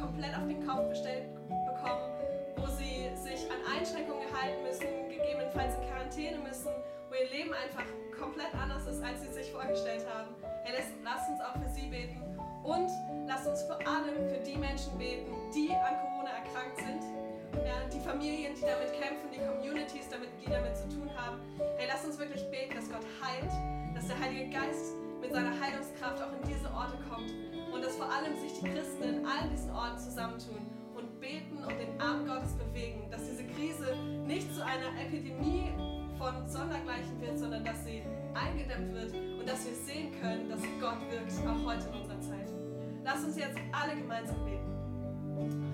komplett auf den Kopf gestellt bekommen, wo sie sich an Einschränkungen halten müssen, gegebenenfalls in Quarantäne müssen, wo ihr Leben einfach komplett anders ist, als sie sich vorgestellt haben. Hey, lasst uns auch für sie beten und lasst uns vor allem für die Menschen beten, die an Corona erkrankt sind. Ja, die Familien, die damit kämpfen, die Communities, damit, die damit zu tun haben. Hey, lasst uns wirklich beten, dass Gott heilt, dass der Heilige Geist mit seiner Heilungskraft auch in diese Orte kommt und dass vor allem sich die Christen in all diesen Orten zusammentun und beten und den Arm Gottes bewegen, dass diese Krise nicht zu einer Epidemie von Sondergleichen wird, sondern dass sie eingedämmt wird und dass wir sehen können, dass Gott wirkt, auch heute in unserer Zeit. Lass uns jetzt alle gemeinsam beten.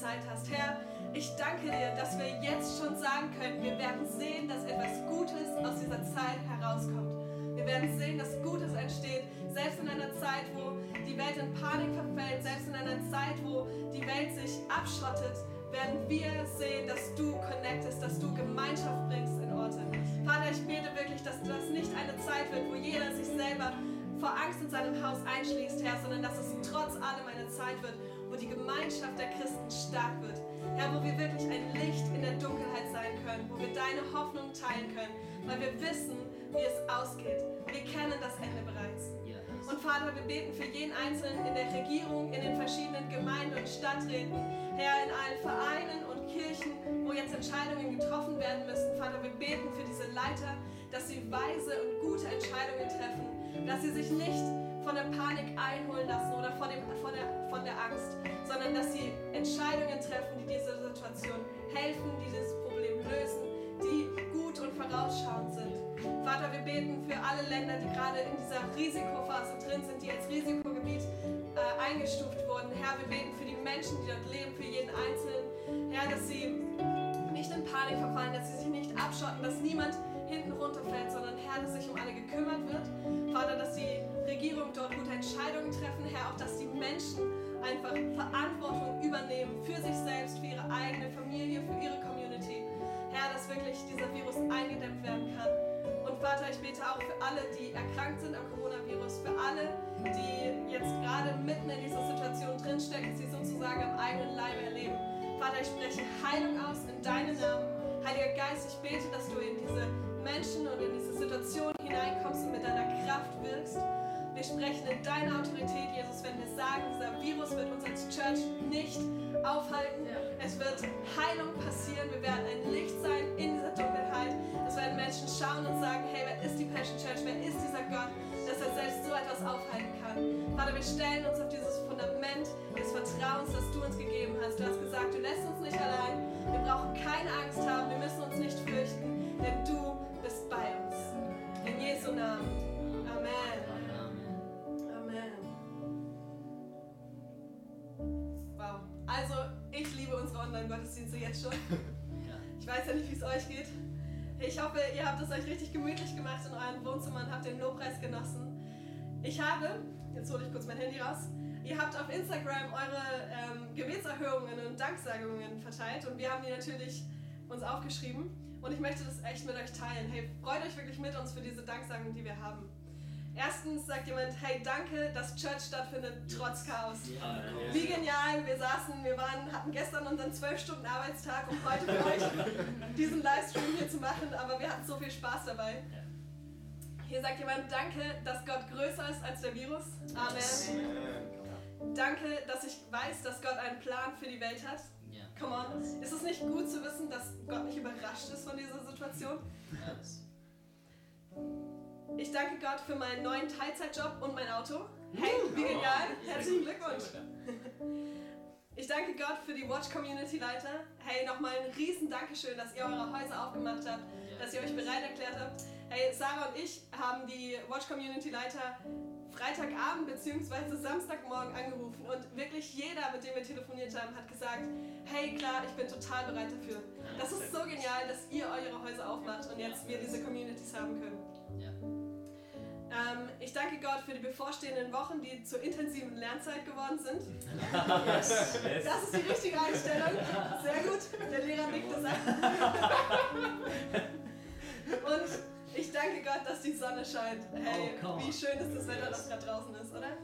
Zeit hast. Herr, ich danke dir, dass wir jetzt schon sagen können, wir werden sehen, dass etwas Gutes aus dieser Zeit herauskommt. Wir werden sehen, dass Gutes entsteht, selbst in einer Zeit, wo die Welt in Panik verfällt, selbst in einer Zeit, wo die Welt sich abschottet, werden wir sehen, dass du connectest, dass du Gemeinschaft bringst in Orte. Vater, ich bete wirklich, dass das nicht eine Zeit wird, wo jeder sich selber vor Angst in seinem Haus einschließt, Herr, sondern dass es trotz allem eine Zeit wird, wo die Gemeinschaft der Christen stark wird. Herr, wo wir wirklich ein Licht in der Dunkelheit sein können, wo wir deine Hoffnung teilen können, weil wir wissen, wie es ausgeht. Wir kennen das Ende bereits. Und Vater, wir beten für jeden Einzelnen in der Regierung, in den verschiedenen Gemeinden und Stadträten, Herr, in allen Vereinen und Kirchen, wo jetzt Entscheidungen getroffen werden müssen. Vater, wir beten für diese Leiter, dass sie weise und gute Entscheidungen treffen, dass sie sich nicht von der Panik einholen lassen oder von, dem, von, der, von der Angst, sondern dass sie Entscheidungen treffen, die diese Situation helfen, die dieses Problem lösen, die gut und vorausschauend sind. Vater, wir beten für alle Länder, die gerade in dieser Risikophase drin sind, die als Risikogebiet äh, eingestuft wurden. Herr, wir beten für die Menschen, die dort leben, für jeden Einzelnen. Herr, dass sie nicht in Panik verfallen, dass sie sich nicht abschotten, dass niemand hinten runterfällt, sondern Herr, dass sich um alle gekümmert wird. Vater, dass die Regierung dort gute Entscheidungen treffen, Herr, auch dass die Menschen einfach Verantwortung übernehmen für sich selbst, für ihre eigene Familie, für ihre Community. Herr, dass wirklich dieser Virus eingedämmt werden kann. Und Vater, ich bete auch für alle, die erkrankt sind am Coronavirus, für alle, die jetzt gerade mitten in dieser Situation drinstecken, sie sozusagen am eigenen Leibe erleben. Vater, ich spreche Heilung aus in deinen Namen. Heiliger Geist, ich bete, dass du in diese Menschen und in diese Situation hineinkommst und mit deiner Kraft wirkst. Wir sprechen in deiner Autorität, Jesus, wenn wir sagen, dieser Virus wird uns als Church nicht aufhalten. Ja. Es wird Heilung passieren. Wir werden ein Licht sein in dieser Dunkelheit. Es werden Menschen schauen und sagen, hey, wer ist die Passion Church? Wer ist dieser Gott, dass er selbst so etwas aufhalten kann? Vater, wir stellen uns auf dieses Fundament des Vertrauens, das du uns gegeben hast. Du hast gesagt, du lässt uns nicht allein. Wir brauchen keine Angst haben. Wir müssen uns nicht fürchten, denn du bist bei uns. In Jesu Namen. Amen. Also, ich liebe unsere Online-Gottesdienste jetzt schon. Ich weiß ja nicht, wie es euch geht. Ich hoffe, ihr habt es euch richtig gemütlich gemacht in euren Wohnzimmern und habt den Lobpreis genossen. Ich habe, jetzt hole ich kurz mein Handy raus, ihr habt auf Instagram eure ähm, Gebetserhörungen und Danksagungen verteilt und wir haben die natürlich uns aufgeschrieben und ich möchte das echt mit euch teilen. Hey, freut euch wirklich mit uns für diese Danksagung, die wir haben. Erstens sagt jemand, hey, danke, dass Church stattfindet, trotz Chaos. Ja, Wie genial, wir saßen, wir waren, hatten gestern unseren 12-Stunden-Arbeitstag, um heute für euch diesen Livestream hier zu machen, aber wir hatten so viel Spaß dabei. Hier sagt jemand, danke, dass Gott größer ist als der Virus. Amen. Danke, dass ich weiß, dass Gott einen Plan für die Welt hat. Come on. Ist es nicht gut zu wissen, dass Gott nicht überrascht ist von dieser Situation? Ich danke Gott für meinen neuen Teilzeitjob und mein Auto. Hey, wie genial! Herzlichen Glückwunsch! Ich danke Gott für die Watch Community Leiter. Hey, nochmal ein riesen Dankeschön, dass ihr eure Häuser aufgemacht habt, dass ihr euch bereit erklärt habt. Hey, Sarah und ich haben die Watch Community Leiter Freitagabend bzw. Samstagmorgen angerufen und wirklich jeder, mit dem wir telefoniert haben, hat gesagt, hey klar, ich bin total bereit dafür. Das ist so genial, dass ihr eure Häuser aufmacht und jetzt wir diese Communities haben können. Ähm, ich danke Gott für die bevorstehenden Wochen, die zur intensiven Lernzeit geworden sind. Das ist die richtige Einstellung. Sehr gut. Der Lehrer nickt das an. Und ich danke Gott, dass die Sonne scheint. Hey, oh, wie schön ist das Wetter, das gerade draußen ist, oder?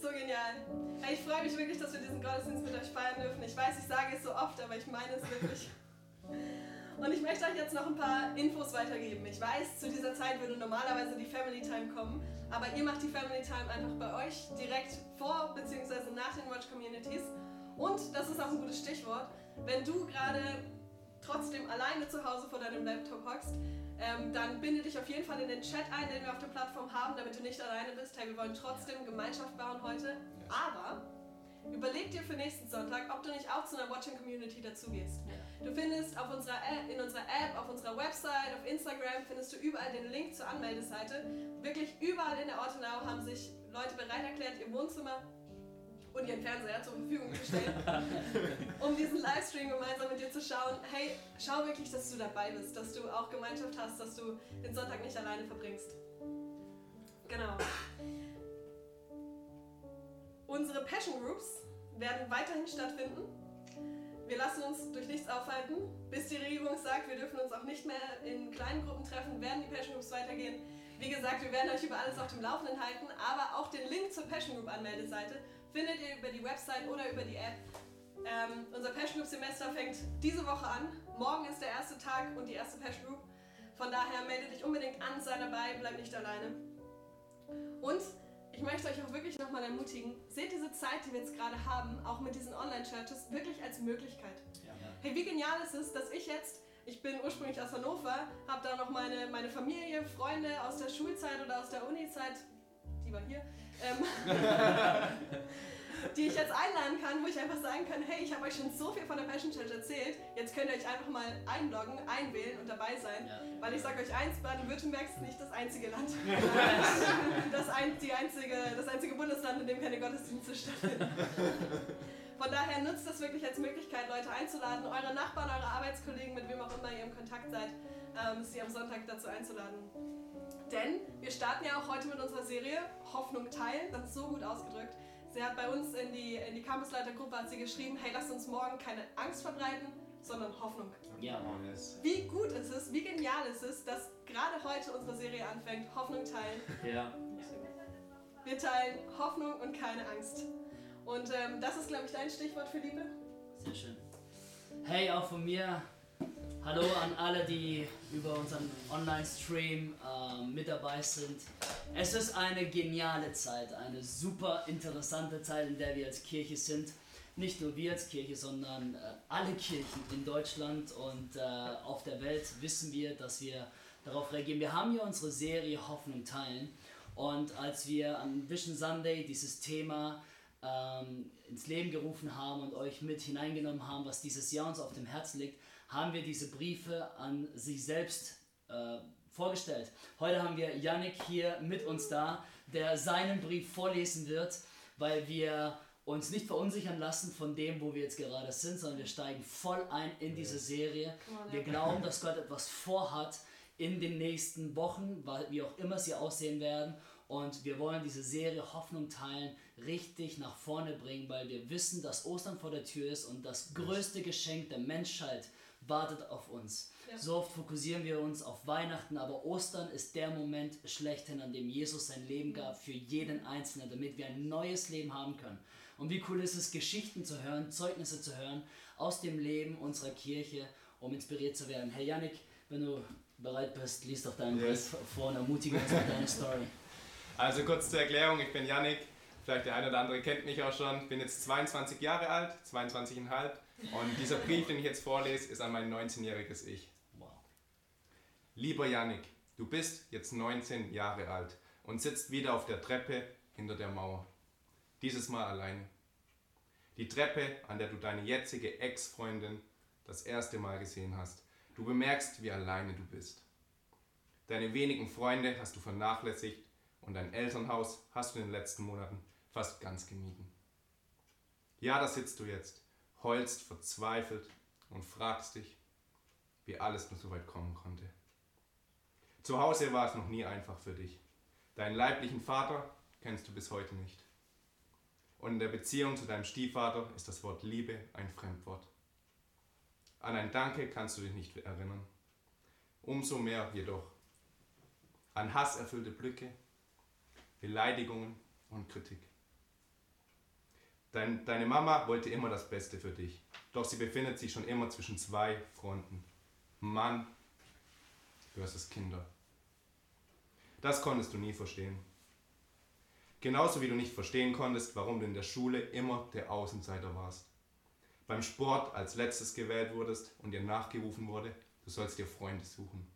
So genial. Hey, ich freue mich wirklich, dass wir diesen Gottesdienst mit euch feiern dürfen. Ich weiß, ich sage es so oft, aber ich meine es wirklich. Und ich möchte euch jetzt noch ein paar Infos weitergeben. Ich weiß, zu dieser Zeit würde normalerweise die Family Time kommen, aber ihr macht die Family Time einfach bei euch direkt vor bzw. nach den Watch Communities. Und das ist auch ein gutes Stichwort, wenn du gerade trotzdem alleine zu Hause vor deinem Laptop hockst, ähm, dann binde dich auf jeden Fall in den Chat ein, den wir auf der Plattform haben, damit du nicht alleine bist. Hey, wir wollen trotzdem Gemeinschaft bauen heute. Aber Überleg dir für nächsten Sonntag, ob du nicht auch zu einer Watching Community dazugehst. Du findest auf unserer App, in unserer App, auf unserer Website, auf Instagram, findest du überall den Link zur Anmeldeseite. Wirklich überall in der Ortenau haben sich Leute bereit erklärt, ihr Wohnzimmer und ihren Fernseher zur Verfügung zu stellen, um diesen Livestream gemeinsam mit dir zu schauen. Hey, schau wirklich, dass du dabei bist, dass du auch Gemeinschaft hast, dass du den Sonntag nicht alleine verbringst. Genau. Unsere Passion Groups werden weiterhin stattfinden. Wir lassen uns durch nichts aufhalten. Bis die Regierung sagt, wir dürfen uns auch nicht mehr in kleinen Gruppen treffen, werden die Passion Groups weitergehen. Wie gesagt, wir werden euch über alles auf dem Laufenden halten, aber auch den Link zur Passion Group Anmeldeseite findet ihr über die Website oder über die App. Ähm, unser Passion Group Semester fängt diese Woche an. Morgen ist der erste Tag und die erste Passion Group. Von daher melde dich unbedingt an, sei dabei, bleib nicht alleine. Und ich möchte euch auch wirklich nochmal ermutigen, seht diese Zeit, die wir jetzt gerade haben, auch mit diesen Online-Churches, wirklich als Möglichkeit. Ja. Hey, wie genial ist es, dass ich jetzt, ich bin ursprünglich aus Hannover, habe da noch meine, meine Familie, Freunde aus der Schulzeit oder aus der Uni-Zeit, die war hier, ähm, jetzt einladen kann, wo ich einfach sagen kann, hey, ich habe euch schon so viel von der Passion Church erzählt, jetzt könnt ihr euch einfach mal einloggen, einwählen und dabei sein. Ja. Weil ich sage euch eins, Baden-Württemberg ist nicht das einzige Land, das, ein, die einzige, das einzige Bundesland, in dem keine Gottesdienste stattfinden. Von daher nutzt das wirklich als Möglichkeit, Leute einzuladen, eure Nachbarn, eure Arbeitskollegen, mit wem auch immer ihr im Kontakt seid, ähm, sie am Sonntag dazu einzuladen. Denn wir starten ja auch heute mit unserer Serie Hoffnung teilen, das ist so gut ausgedrückt. Sie hat bei uns in die, in die Campusleitergruppe hat sie geschrieben, hey, lasst uns morgen keine Angst verbreiten, sondern Hoffnung. Ja. Wie gut ist es, wie genial ist es, dass gerade heute unsere Serie anfängt, Hoffnung teilen. Ja. Wir teilen Hoffnung und keine Angst. Und ähm, das ist, glaube ich, dein Stichwort für Liebe. Sehr schön. Hey, auch von mir Hallo an alle, die über unseren Online-Stream äh, mit dabei sind. Es ist eine geniale Zeit, eine super interessante Zeit, in der wir als Kirche sind. Nicht nur wir als Kirche, sondern äh, alle Kirchen in Deutschland und äh, auf der Welt wissen wir, dass wir darauf reagieren. Wir haben ja unsere Serie Hoffnung teilen Und als wir an Vision Sunday dieses Thema ähm, ins Leben gerufen haben und euch mit hineingenommen haben, was dieses Jahr uns auf dem Herzen liegt, haben wir diese Briefe an sich selbst äh, vorgestellt. Heute haben wir Yannick hier mit uns da, der seinen Brief vorlesen wird, weil wir uns nicht verunsichern lassen von dem, wo wir jetzt gerade sind, sondern wir steigen voll ein in diese Serie. Wir glauben, dass Gott etwas vorhat in den nächsten Wochen, wie auch immer sie aussehen werden. Und wir wollen diese Serie Hoffnung teilen, richtig nach vorne bringen, weil wir wissen, dass Ostern vor der Tür ist und das größte Geschenk der Menschheit wartet auf uns. Ja. So oft fokussieren wir uns auf Weihnachten, aber Ostern ist der Moment schlechthin, an dem Jesus sein Leben gab für jeden Einzelnen, damit wir ein neues Leben haben können. Und wie cool ist es, Geschichten zu hören, Zeugnisse zu hören aus dem Leben unserer Kirche, um inspiriert zu werden. Hey Yannick, wenn du bereit bist, liest doch deinen yes. Brief vor und ermutige uns mit deiner Story. Also kurz zur Erklärung, ich bin Yannick, vielleicht der eine oder andere kennt mich auch schon, ich bin jetzt 22 Jahre alt, 22,5 und dieser Brief, den ich jetzt vorlese, ist an mein 19-jähriges Ich. Wow. Lieber Yannick, du bist jetzt 19 Jahre alt und sitzt wieder auf der Treppe hinter der Mauer. Dieses Mal alleine. Die Treppe, an der du deine jetzige Ex-Freundin das erste Mal gesehen hast. Du bemerkst, wie alleine du bist. Deine wenigen Freunde hast du vernachlässigt und dein Elternhaus hast du in den letzten Monaten fast ganz gemieden. Ja, da sitzt du jetzt, heulst verzweifelt und fragst dich, wie alles nur so weit kommen konnte. Zu Hause war es noch nie einfach für dich. Deinen leiblichen Vater kennst du bis heute nicht. Und in der Beziehung zu deinem Stiefvater ist das Wort Liebe ein Fremdwort. An ein Danke kannst du dich nicht erinnern. Umso mehr jedoch an hasserfüllte Blicke, Beleidigungen und Kritik. Dein, deine Mama wollte immer das Beste für dich, doch sie befindet sich schon immer zwischen zwei Fronten. Mann versus Kinder. Das konntest du nie verstehen. Genauso wie du nicht verstehen konntest, warum du in der Schule immer der Außenseiter warst. Beim Sport als letztes gewählt wurdest und dir nachgerufen wurde, du sollst dir Freunde suchen.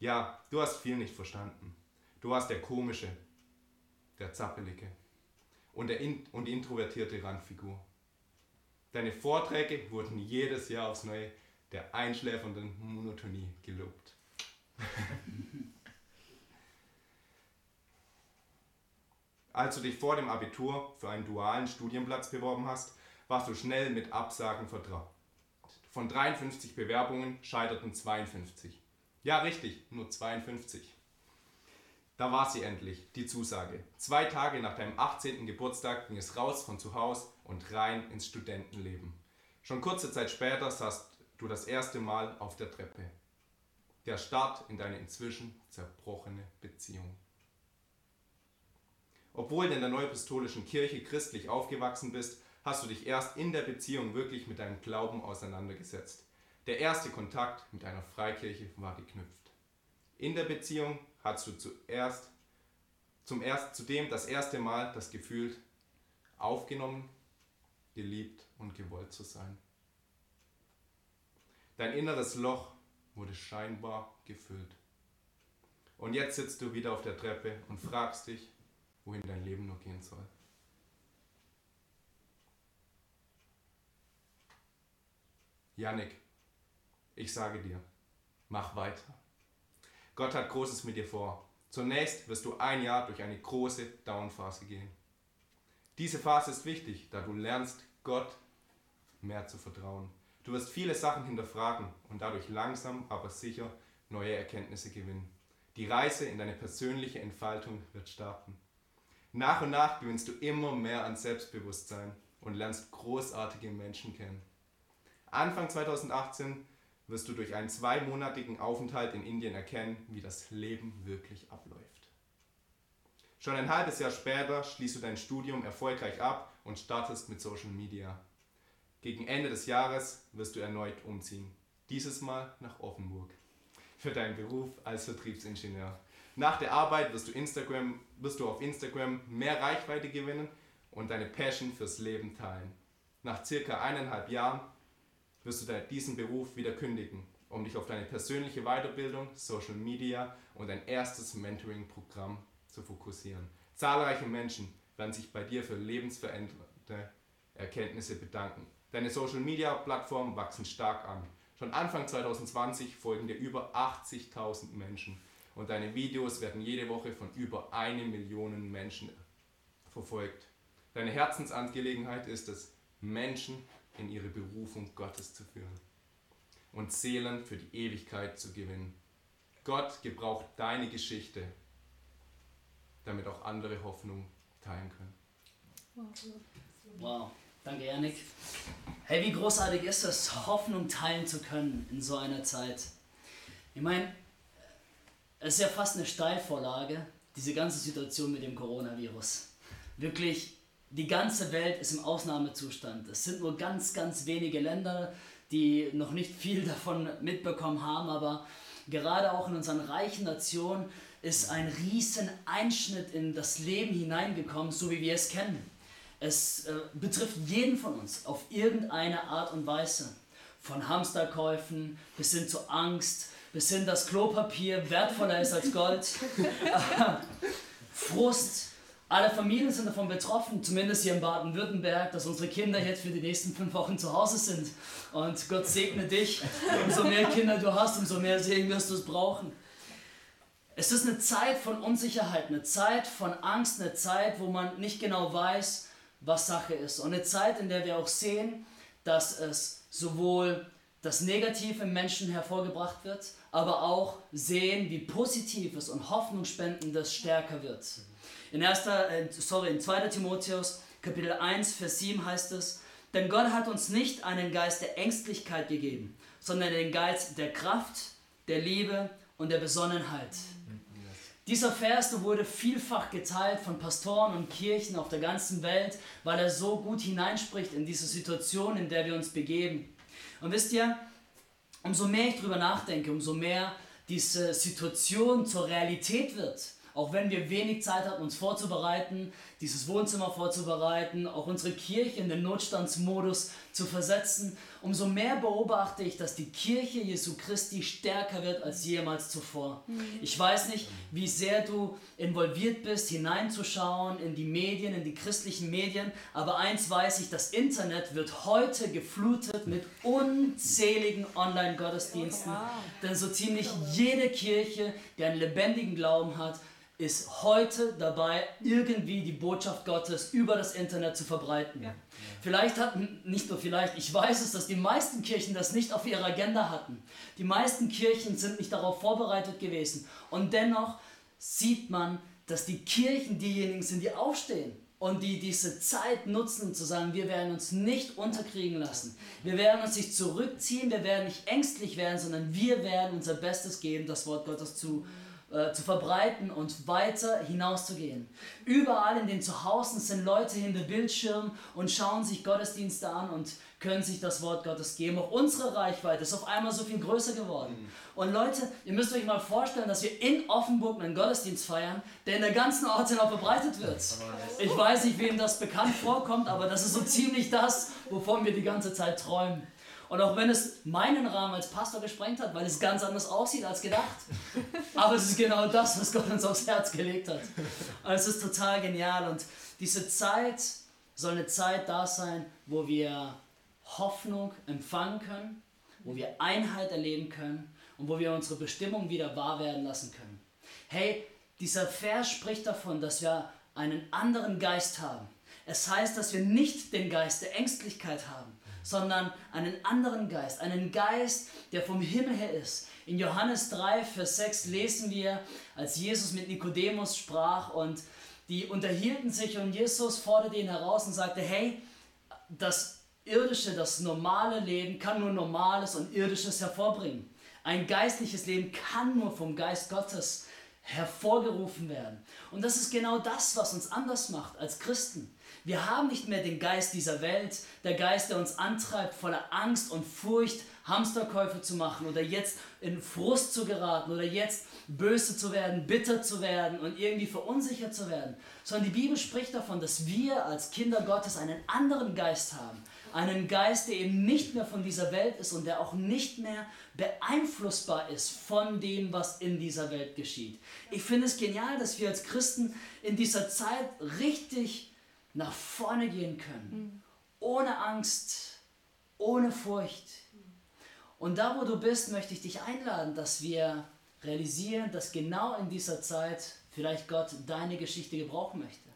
Ja, du hast viel nicht verstanden. Du warst der komische, der zappelige und, der in und introvertierte Randfigur. Deine Vorträge wurden jedes Jahr aufs Neue der einschläfernden Monotonie gelobt. Als du dich vor dem Abitur für einen dualen Studienplatz beworben hast, warst du schnell mit Absagen vertraut. Von 53 Bewerbungen scheiterten 52. Ja, richtig, nur 52. Da war sie endlich, die Zusage. Zwei Tage nach deinem 18. Geburtstag ging es raus von zu Hause und rein ins Studentenleben. Schon kurze Zeit später saßt du das erste Mal auf der Treppe. Der Start in deine inzwischen zerbrochene Beziehung. Obwohl du in der Neupistolischen Kirche christlich aufgewachsen bist, hast du dich erst in der Beziehung wirklich mit deinem Glauben auseinandergesetzt. Der erste Kontakt mit einer Freikirche war geknüpft. In der Beziehung hast du zuerst, zum erst, zudem das erste Mal das Gefühl aufgenommen, geliebt und gewollt zu sein. Dein inneres Loch wurde scheinbar gefüllt. Und jetzt sitzt du wieder auf der Treppe und fragst dich, wohin dein Leben nur gehen soll. Yannick, ich sage dir, mach weiter. Gott hat Großes mit dir vor. Zunächst wirst du ein Jahr durch eine große Downphase gehen. Diese Phase ist wichtig, da du lernst, Gott mehr zu vertrauen. Du wirst viele Sachen hinterfragen und dadurch langsam, aber sicher neue Erkenntnisse gewinnen. Die Reise in deine persönliche Entfaltung wird starten. Nach und nach gewinnst du immer mehr an Selbstbewusstsein und lernst großartige Menschen kennen. Anfang 2018 wirst du durch einen zweimonatigen Aufenthalt in Indien erkennen, wie das Leben wirklich abläuft. Schon ein halbes Jahr später schließt du dein Studium erfolgreich ab und startest mit Social Media. Gegen Ende des Jahres wirst du erneut umziehen, dieses Mal nach Offenburg, für deinen Beruf als Vertriebsingenieur. Nach der Arbeit wirst du, Instagram, wirst du auf Instagram mehr Reichweite gewinnen und deine Passion fürs Leben teilen. Nach circa eineinhalb Jahren wirst du diesen Beruf wieder kündigen um dich auf deine persönliche Weiterbildung, Social Media und ein erstes Mentoring-Programm zu fokussieren. Zahlreiche Menschen werden sich bei dir für lebensverändernde Erkenntnisse bedanken. Deine Social Media Plattformen wachsen stark an. Schon Anfang 2020 folgen dir über 80.000 Menschen und deine Videos werden jede Woche von über eine Million Menschen verfolgt. Deine Herzensangelegenheit ist es, Menschen in ihre Berufung Gottes zu führen und Seelen für die Ewigkeit zu gewinnen. Gott gebraucht deine Geschichte, damit auch andere Hoffnung teilen können. Wow, danke Janik. Hey, wie großartig ist es, Hoffnung teilen zu können in so einer Zeit. Ich meine, es ist ja fast eine Steilvorlage, diese ganze Situation mit dem Coronavirus. Wirklich, die ganze Welt ist im Ausnahmezustand. Es sind nur ganz, ganz wenige Länder, die noch nicht viel davon mitbekommen haben, aber gerade auch in unseren reichen Nationen ist ein riesen Einschnitt in das Leben hineingekommen, so wie wir es kennen. Es äh, betrifft jeden von uns auf irgendeine Art und Weise. Von Hamsterkäufen bis hin zu Angst, bis hin, dass Klopapier wertvoller ist als Gold. Frust, alle Familien sind davon betroffen, zumindest hier in Baden-Württemberg, dass unsere Kinder jetzt für die nächsten fünf Wochen zu Hause sind. Und Gott segne dich. Umso mehr Kinder du hast, umso mehr Segen wirst du es brauchen. Es ist eine Zeit von Unsicherheit, eine Zeit von Angst, eine Zeit, wo man nicht genau weiß, was Sache ist. Und eine Zeit, in der wir auch sehen, dass es sowohl das Negative im Menschen hervorgebracht wird, aber auch sehen, wie Positives und Hoffnungsspendendes stärker wird. In, 1., äh, sorry, in 2. Timotheus Kapitel 1, Vers 7 heißt es, denn Gott hat uns nicht einen Geist der Ängstlichkeit gegeben, sondern den Geist der Kraft, der Liebe und der Besonnenheit. Dieser Vers wurde vielfach geteilt von Pastoren und Kirchen auf der ganzen Welt, weil er so gut hineinspricht in diese Situation, in der wir uns begeben. Und wisst ihr, umso mehr ich darüber nachdenke, umso mehr diese Situation zur Realität wird, auch wenn wir wenig Zeit hatten, uns vorzubereiten, dieses Wohnzimmer vorzubereiten, auch unsere Kirche in den Notstandsmodus zu versetzen, umso mehr beobachte ich, dass die Kirche Jesu Christi stärker wird als jemals zuvor. Mhm. Ich weiß nicht, wie sehr du involviert bist, hineinzuschauen in die Medien, in die christlichen Medien, aber eins weiß ich, das Internet wird heute geflutet mit unzähligen Online-Gottesdiensten, denn so ziemlich jede Kirche, die einen lebendigen Glauben hat, ist heute dabei, irgendwie die Botschaft Gottes über das Internet zu verbreiten. Ja. Vielleicht hatten, nicht nur vielleicht, ich weiß es, dass die meisten Kirchen das nicht auf ihrer Agenda hatten. Die meisten Kirchen sind nicht darauf vorbereitet gewesen. Und dennoch sieht man, dass die Kirchen diejenigen sind, die aufstehen und die diese Zeit nutzen, um zu sagen, wir werden uns nicht unterkriegen lassen. Wir werden uns nicht zurückziehen, wir werden nicht ängstlich werden, sondern wir werden unser Bestes geben, das Wort Gottes zu äh, zu verbreiten und weiter hinauszugehen. Überall in den Zuhause sind Leute hinter Bildschirmen und schauen sich Gottesdienste an und können sich das Wort Gottes geben. Auch unsere Reichweite ist auf einmal so viel größer geworden. Und Leute, ihr müsst euch mal vorstellen, dass wir in Offenburg einen Gottesdienst feiern, der in der ganzen Ortschaft verbreitet wird. Ich weiß nicht, wem das bekannt vorkommt, aber das ist so ziemlich das, wovon wir die ganze Zeit träumen. Und auch wenn es meinen Rahmen als Pastor gesprengt hat, weil es ganz anders aussieht als gedacht. Aber es ist genau das, was Gott uns aufs Herz gelegt hat. Und es ist total genial. Und diese Zeit soll eine Zeit da sein, wo wir Hoffnung empfangen können, wo wir Einheit erleben können und wo wir unsere Bestimmung wieder wahr werden lassen können. Hey, dieser Vers spricht davon, dass wir einen anderen Geist haben. Es heißt, dass wir nicht den Geist der Ängstlichkeit haben, sondern einen anderen Geist, einen Geist, der vom Himmel her ist. In Johannes 3, Vers 6 lesen wir, als Jesus mit Nikodemus sprach und die unterhielten sich und Jesus forderte ihn heraus und sagte, hey, das irdische, das normale Leben kann nur Normales und Irdisches hervorbringen. Ein geistliches Leben kann nur vom Geist Gottes hervorgerufen werden. Und das ist genau das, was uns anders macht als Christen. Wir haben nicht mehr den Geist dieser Welt, der Geist, der uns antreibt, voller Angst und Furcht Hamsterkäufe zu machen oder jetzt in Frust zu geraten oder jetzt böse zu werden, bitter zu werden und irgendwie verunsichert zu werden, sondern die Bibel spricht davon, dass wir als Kinder Gottes einen anderen Geist haben, Einen Geist, der eben nicht mehr von dieser Welt ist und der auch nicht mehr beeinflussbar ist von dem, was in dieser Welt geschieht. Ich finde es genial, dass wir als Christen in dieser Zeit richtig nach vorne gehen können. Ohne Angst, ohne Furcht. Und da, wo du bist, möchte ich dich einladen, dass wir realisieren, dass genau in dieser Zeit vielleicht Gott deine Geschichte gebrauchen möchte.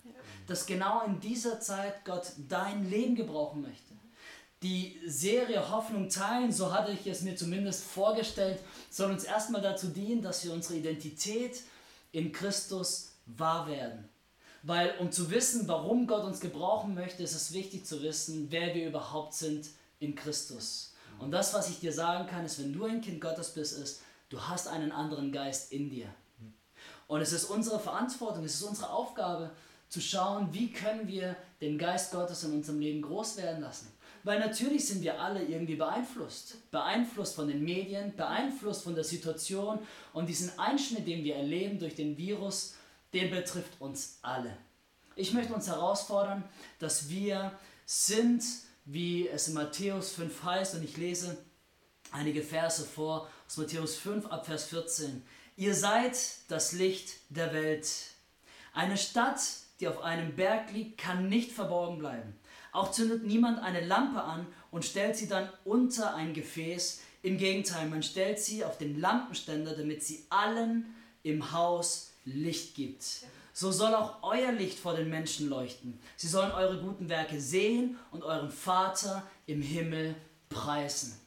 Dass genau in dieser Zeit Gott dein Leben gebrauchen möchte die Serie Hoffnung teilen, so hatte ich es mir zumindest vorgestellt, soll uns erstmal dazu dienen, dass wir unsere Identität in Christus wahr werden. Weil um zu wissen, warum Gott uns gebrauchen möchte, ist es wichtig zu wissen, wer wir überhaupt sind in Christus. Und das, was ich dir sagen kann, ist, wenn du ein Kind Gottes bist, ist, du hast einen anderen Geist in dir. Und es ist unsere Verantwortung, es ist unsere Aufgabe, zu schauen, wie können wir den Geist Gottes in unserem Leben groß werden lassen. Weil natürlich sind wir alle irgendwie beeinflusst. Beeinflusst von den Medien, beeinflusst von der Situation und diesen Einschnitt, den wir erleben durch den Virus, den betrifft uns alle. Ich möchte uns herausfordern, dass wir sind, wie es in Matthäus 5 heißt, und ich lese einige Verse vor aus Matthäus 5 ab Vers 14. Ihr seid das Licht der Welt. Eine Stadt, die auf einem Berg liegt, kann nicht verborgen bleiben. Auch zündet niemand eine Lampe an und stellt sie dann unter ein Gefäß. Im Gegenteil, man stellt sie auf den Lampenständer, damit sie allen im Haus Licht gibt. So soll auch euer Licht vor den Menschen leuchten. Sie sollen eure guten Werke sehen und euren Vater im Himmel preisen.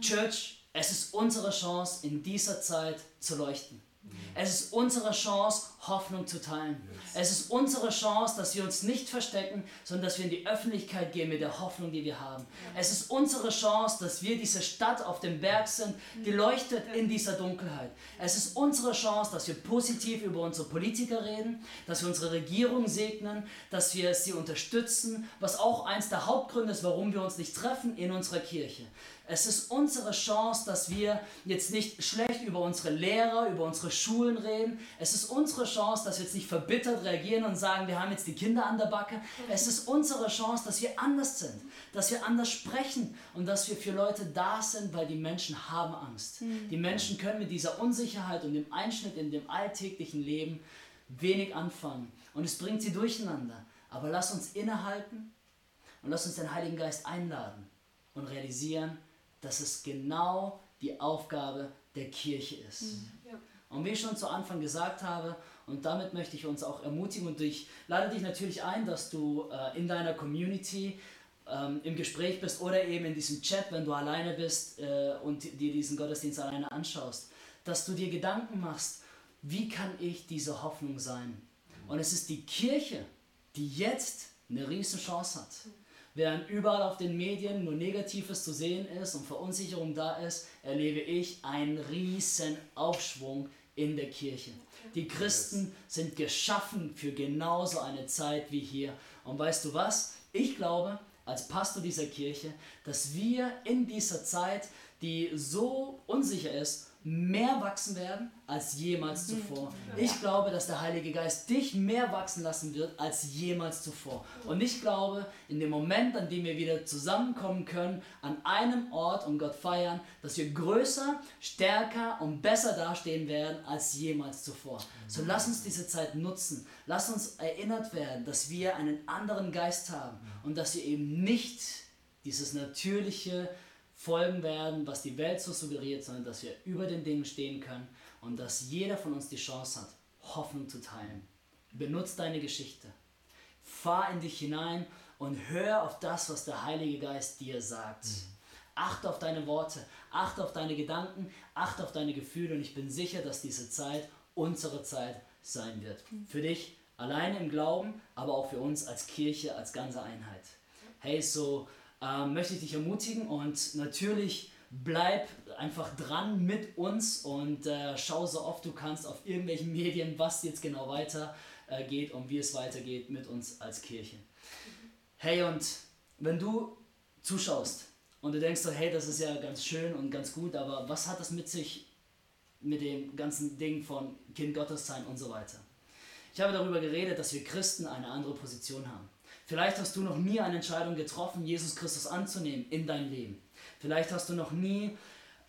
Church, es ist unsere Chance, in dieser Zeit zu leuchten. Es ist unsere Chance, Hoffnung zu teilen. Es ist unsere Chance, dass wir uns nicht verstecken, sondern dass wir in die Öffentlichkeit gehen mit der Hoffnung, die wir haben. Es ist unsere Chance, dass wir diese Stadt auf dem Berg sind, die leuchtet in dieser Dunkelheit. Es ist unsere Chance, dass wir positiv über unsere Politiker reden, dass wir unsere Regierung segnen, dass wir sie unterstützen, was auch eins der Hauptgründe ist, warum wir uns nicht treffen in unserer Kirche. Es ist unsere Chance, dass wir jetzt nicht schlecht über unsere Lehrer, über unsere Schulen reden. Es ist unsere Chance, dass wir jetzt nicht verbittert reagieren und sagen, wir haben jetzt die Kinder an der Backe. Es ist unsere Chance, dass wir anders sind, dass wir anders sprechen und dass wir für Leute da sind, weil die Menschen haben Angst. Mhm. Die Menschen können mit dieser Unsicherheit und dem Einschnitt in dem alltäglichen Leben wenig anfangen. Und es bringt sie durcheinander. Aber lass uns innehalten und lass uns den Heiligen Geist einladen und realisieren, dass es genau die Aufgabe der Kirche ist. Mhm. Ja. Und wie ich schon zu Anfang gesagt habe, und damit möchte ich uns auch ermutigen und ich lade dich natürlich ein, dass du äh, in deiner Community ähm, im Gespräch bist oder eben in diesem Chat, wenn du alleine bist äh, und dir diesen Gottesdienst alleine anschaust, dass du dir Gedanken machst, wie kann ich diese Hoffnung sein? Und es ist die Kirche, die jetzt eine riesen Chance hat. Während überall auf den Medien nur Negatives zu sehen ist und Verunsicherung da ist, erlebe ich einen riesen Aufschwung in der Kirche. Die Christen sind geschaffen für genauso eine Zeit wie hier. Und weißt du was? Ich glaube, als Pastor dieser Kirche, dass wir in dieser Zeit, die so unsicher ist, mehr wachsen werden als jemals mhm. zuvor. Ich glaube, dass der Heilige Geist dich mehr wachsen lassen wird als jemals zuvor. Und ich glaube, in dem Moment, an dem wir wieder zusammenkommen können, an einem Ort und Gott feiern, dass wir größer, stärker und besser dastehen werden als jemals zuvor. So lass uns diese Zeit nutzen. Lass uns erinnert werden, dass wir einen anderen Geist haben und dass wir eben nicht dieses natürliche, folgen werden, was die Welt so suggeriert, sondern dass wir über den Dingen stehen können und dass jeder von uns die Chance hat, Hoffnung zu teilen. Benutz deine Geschichte. Fahr in dich hinein und hör auf das, was der Heilige Geist dir sagt. Mhm. Achte auf deine Worte, achte auf deine Gedanken, achte auf deine Gefühle und ich bin sicher, dass diese Zeit unsere Zeit sein wird. Mhm. Für dich alleine im Glauben, aber auch für uns als Kirche, als ganze Einheit. Hey, so ähm, möchte ich dich ermutigen und natürlich bleib einfach dran mit uns und äh, schau so oft du kannst auf irgendwelchen Medien, was jetzt genau weitergeht äh, und wie es weitergeht mit uns als Kirche. Hey, und wenn du zuschaust und du denkst so, hey, das ist ja ganz schön und ganz gut, aber was hat das mit sich mit dem ganzen Ding von Kind Gottes sein und so weiter? Ich habe darüber geredet, dass wir Christen eine andere Position haben. Vielleicht hast du noch nie eine Entscheidung getroffen, Jesus Christus anzunehmen in dein Leben. Vielleicht hast du noch nie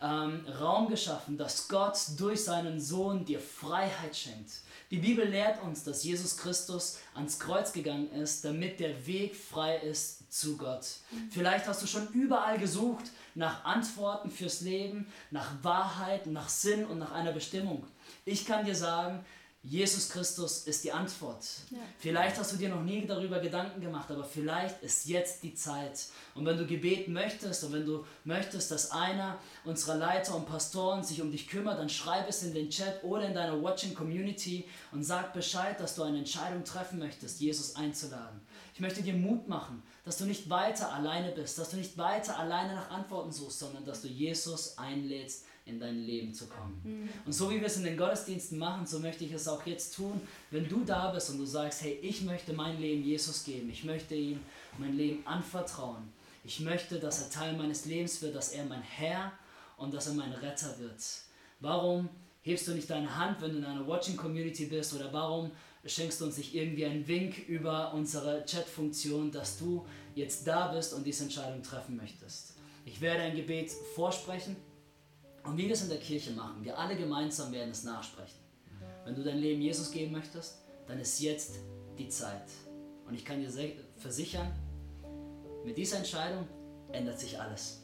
ähm, Raum geschaffen, dass Gott durch seinen Sohn dir Freiheit schenkt. Die Bibel lehrt uns, dass Jesus Christus ans Kreuz gegangen ist, damit der Weg frei ist zu Gott. Vielleicht hast du schon überall gesucht nach Antworten fürs Leben, nach Wahrheit, nach Sinn und nach einer Bestimmung. Ich kann dir sagen, Jesus Christus ist die Antwort. Ja. Vielleicht hast du dir noch nie darüber Gedanken gemacht, aber vielleicht ist jetzt die Zeit. Und wenn du Gebet möchtest und wenn du möchtest, dass einer unserer Leiter und Pastoren sich um dich kümmert, dann schreib es in den Chat oder in deiner Watching Community und sag Bescheid, dass du eine Entscheidung treffen möchtest, Jesus einzuladen. Ich möchte dir Mut machen, dass du nicht weiter alleine bist, dass du nicht weiter alleine nach Antworten suchst, sondern dass du Jesus einlädst in dein Leben zu kommen. Mhm. Und so wie wir es in den Gottesdiensten machen, so möchte ich es auch jetzt tun, wenn du da bist und du sagst, hey, ich möchte mein Leben Jesus geben, ich möchte ihm mein Leben anvertrauen, ich möchte, dass er Teil meines Lebens wird, dass er mein Herr und dass er mein Retter wird. Warum hebst du nicht deine Hand, wenn du in einer Watching Community bist oder warum schenkst du uns nicht irgendwie einen Wink über unsere Chat-Funktion, dass du jetzt da bist und diese Entscheidung treffen möchtest? Ich werde ein Gebet vorsprechen und wie wir es in der Kirche machen, wir alle gemeinsam werden es nachsprechen. Wenn du dein Leben Jesus geben möchtest, dann ist jetzt die Zeit. Und ich kann dir versichern, mit dieser Entscheidung ändert sich alles.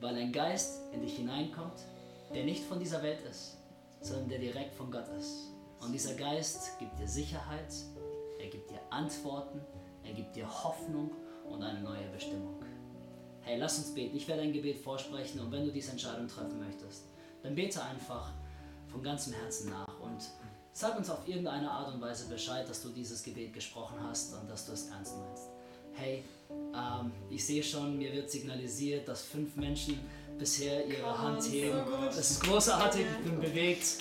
Weil ein Geist in dich hineinkommt, der nicht von dieser Welt ist, sondern der direkt von Gott ist. Und dieser Geist gibt dir Sicherheit, er gibt dir Antworten, er gibt dir Hoffnung und eine neue Bestimmung hey, lass uns beten. Ich werde ein Gebet vorsprechen und wenn du diese Entscheidung treffen möchtest, dann bete einfach von ganzem Herzen nach und sag uns auf irgendeine Art und Weise Bescheid, dass du dieses Gebet gesprochen hast und dass du es ernst meinst. Hey, ähm, ich sehe schon, mir wird signalisiert, dass fünf Menschen bisher ihre Hand heben. So das ist großartig, ich bin bewegt,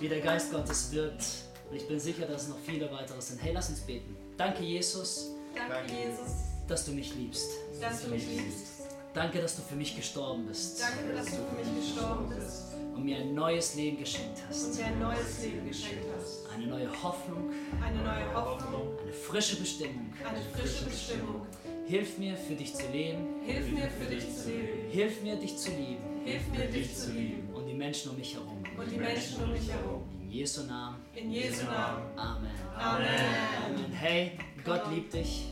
wie der Geist Gottes wirkt. Und ich bin sicher, dass es noch viele weitere sind. Hey, lass uns beten. Danke, Jesus. Danke, Jesus. Dass du mich liebst. Dass du mich liebst. Danke, dass du für mich gestorben bist. Danke, dass du für mich gestorben bist. Und mir ein neues Leben geschenkt hast. Und mir ein neues Leben geschenkt hast. Eine neue Hoffnung. Eine neue Hoffnung. Eine frische Bestimmung. Eine frische Bestimmung. Hilf mir, für dich zu leben. Hilf mir, für dich zu leben. Hilf mir, dich zu lieben. Hilf mir, dich zu lieben. Und die Menschen um mich herum. Und die Menschen um mich herum. In Jesu Namen. In Jesu Namen. Amen. Amen. Amen. Hey, Gott liebt dich.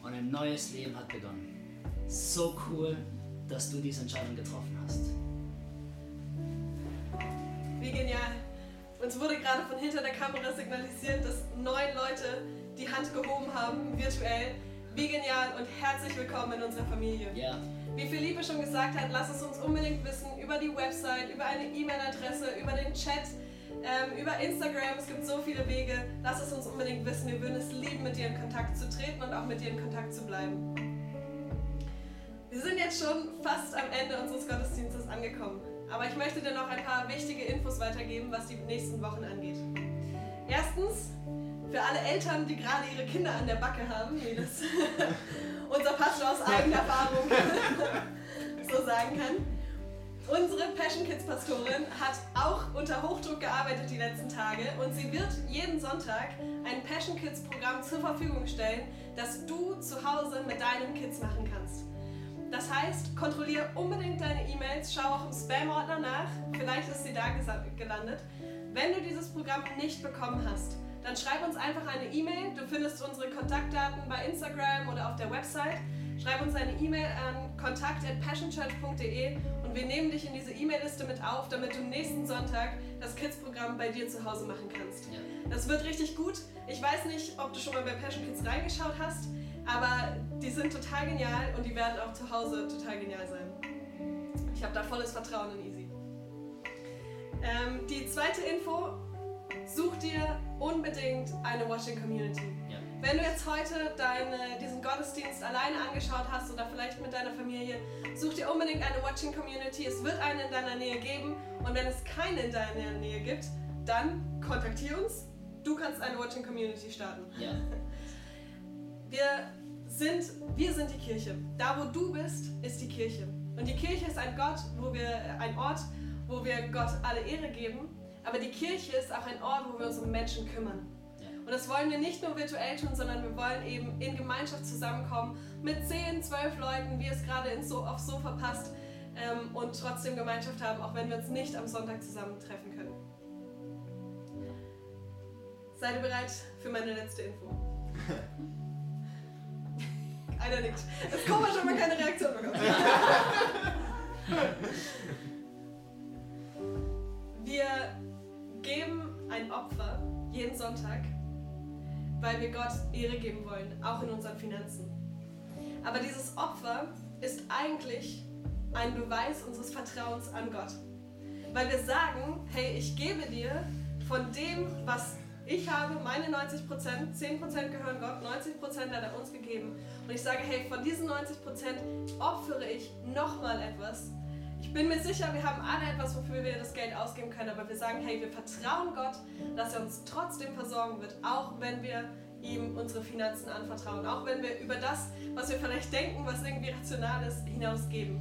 Und ein neues Leben hat begonnen. So cool, dass du diese Entscheidung getroffen hast. Wie genial. Uns wurde gerade von hinter der Kamera signalisiert, dass neun Leute die Hand gehoben haben, virtuell. Wie genial und herzlich willkommen in unserer Familie. Ja. Wie Philippe schon gesagt hat, lass es uns unbedingt wissen über die Website, über eine E-Mail-Adresse, über den Chat, ähm, über Instagram. Es gibt so viele Wege. Lass es uns unbedingt wissen. Wir würden es lieben, mit dir in Kontakt zu treten und auch mit dir in Kontakt zu bleiben. Wir sind jetzt schon fast am Ende unseres Gottesdienstes angekommen. Aber ich möchte dir noch ein paar wichtige Infos weitergeben, was die nächsten Wochen angeht. Erstens, für alle Eltern, die gerade ihre Kinder an der Backe haben, wie das unser Pastor aus eigener Erfahrung so sagen kann. Unsere Passion Kids Pastorin hat auch unter Hochdruck gearbeitet die letzten Tage und sie wird jeden Sonntag ein Passion Kids Programm zur Verfügung stellen, das du zu Hause mit deinen Kids machen kannst. Das heißt, kontrolliere unbedingt deine E-Mails, schau auch im Spam-Ordner nach, vielleicht ist sie da gelandet. Wenn du dieses Programm nicht bekommen hast, dann schreib uns einfach eine E-Mail. Du findest unsere Kontaktdaten bei Instagram oder auf der Website. Schreib uns eine E-Mail an kontakt.passionchurch.de und wir nehmen dich in diese E-Mail-Liste mit auf, damit du nächsten Sonntag das Kids-Programm bei dir zu Hause machen kannst. Das wird richtig gut. Ich weiß nicht, ob du schon mal bei Passion Kids reingeschaut hast. Aber die sind total genial und die werden auch zu Hause total genial sein. Ich habe da volles Vertrauen in Easy. Ähm, die zweite Info, such dir unbedingt eine Watching Community. Ja. Wenn du jetzt heute deine, diesen Gottesdienst alleine angeschaut hast oder vielleicht mit deiner Familie, such dir unbedingt eine Watching Community. Es wird eine in deiner Nähe geben und wenn es keine in deiner Nähe gibt, dann kontaktiere uns. Du kannst eine Watching Community starten. Ja. Wir sind, wir sind die Kirche. Da, wo du bist, ist die Kirche. Und die Kirche ist ein Gott, wo wir, ein Ort, wo wir Gott alle Ehre geben. Aber die Kirche ist auch ein Ort, wo wir uns um Menschen kümmern. Und das wollen wir nicht nur virtuell tun, sondern wir wollen eben in Gemeinschaft zusammenkommen mit 10, 12 Leuten, wie es gerade ins so aufs Sofa passt ähm, und trotzdem Gemeinschaft haben, auch wenn wir uns nicht am Sonntag zusammentreffen können. Seid ihr bereit für meine letzte Info? Einer nickt. Es komisch, wenn man keine Reaktion bekommt. Wir geben ein Opfer jeden Sonntag, weil wir Gott Ehre geben wollen, auch in unseren Finanzen. Aber dieses Opfer ist eigentlich ein Beweis unseres Vertrauens an Gott. Weil wir sagen, hey, ich gebe dir von dem, was ich habe, meine 90 Prozent, 10 Prozent gehören Gott, 90 Prozent hat er uns gegeben. Und ich sage, hey, von diesen 90 Prozent opfere ich nochmal etwas. Ich bin mir sicher, wir haben alle etwas, wofür wir das Geld ausgeben können, aber wir sagen, hey, wir vertrauen Gott, dass er uns trotzdem versorgen wird, auch wenn wir ihm unsere Finanzen anvertrauen, auch wenn wir über das, was wir vielleicht denken, was irgendwie rational ist, hinausgeben.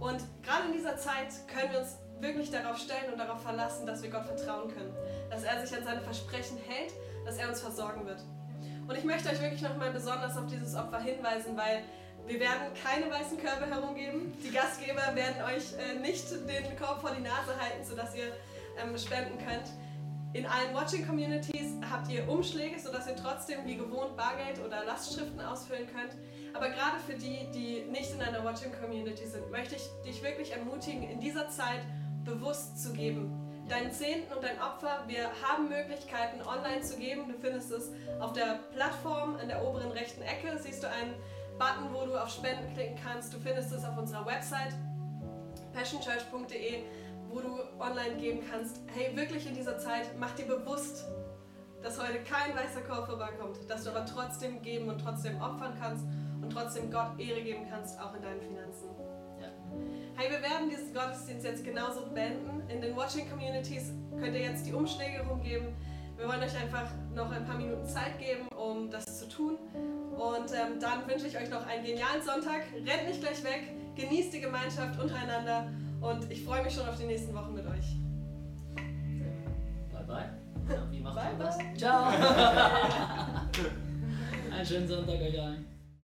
Und gerade in dieser Zeit können wir uns wirklich darauf stellen und darauf verlassen, dass wir Gott vertrauen können, dass er sich an seine Versprechen hält, dass er uns versorgen wird. Und ich möchte euch wirklich nochmal besonders auf dieses Opfer hinweisen, weil wir werden keine weißen Körbe herumgeben. Die Gastgeber werden euch äh, nicht den Korb vor die Nase halten, sodass ihr ähm, spenden könnt. In allen Watching-Communities habt ihr Umschläge, sodass ihr trotzdem wie gewohnt Bargeld oder Lastschriften ausfüllen könnt. Aber gerade für die, die nicht in einer Watching-Community sind, möchte ich dich wirklich ermutigen, in dieser Zeit bewusst zu geben. Deinen Zehnten und dein Opfer, wir haben Möglichkeiten online zu geben. Du findest es auf der Plattform in der oberen rechten Ecke. Siehst du einen Button, wo du auf Spenden klicken kannst. Du findest es auf unserer Website passionchurch.de, wo du online geben kannst. Hey, wirklich in dieser Zeit, mach dir bewusst, dass heute kein weißer Korb vorbeikommt, dass du aber trotzdem geben und trotzdem opfern kannst und trotzdem Gott Ehre geben kannst, auch in deinen Finanzen. Hey, wir werden diesen Gottesdienst jetzt genauso beenden. In den Watching Communities könnt ihr jetzt die Umschläge rumgeben. Wir wollen euch einfach noch ein paar Minuten Zeit geben, um das zu tun. Und ähm, dann wünsche ich euch noch einen genialen Sonntag. Rennt nicht gleich weg, genießt die Gemeinschaft untereinander und ich freue mich schon auf die nächsten Wochen mit euch. Bye bye. Ja, wie macht bye, man das? bye. Ciao. einen schönen Sonntag euch allen.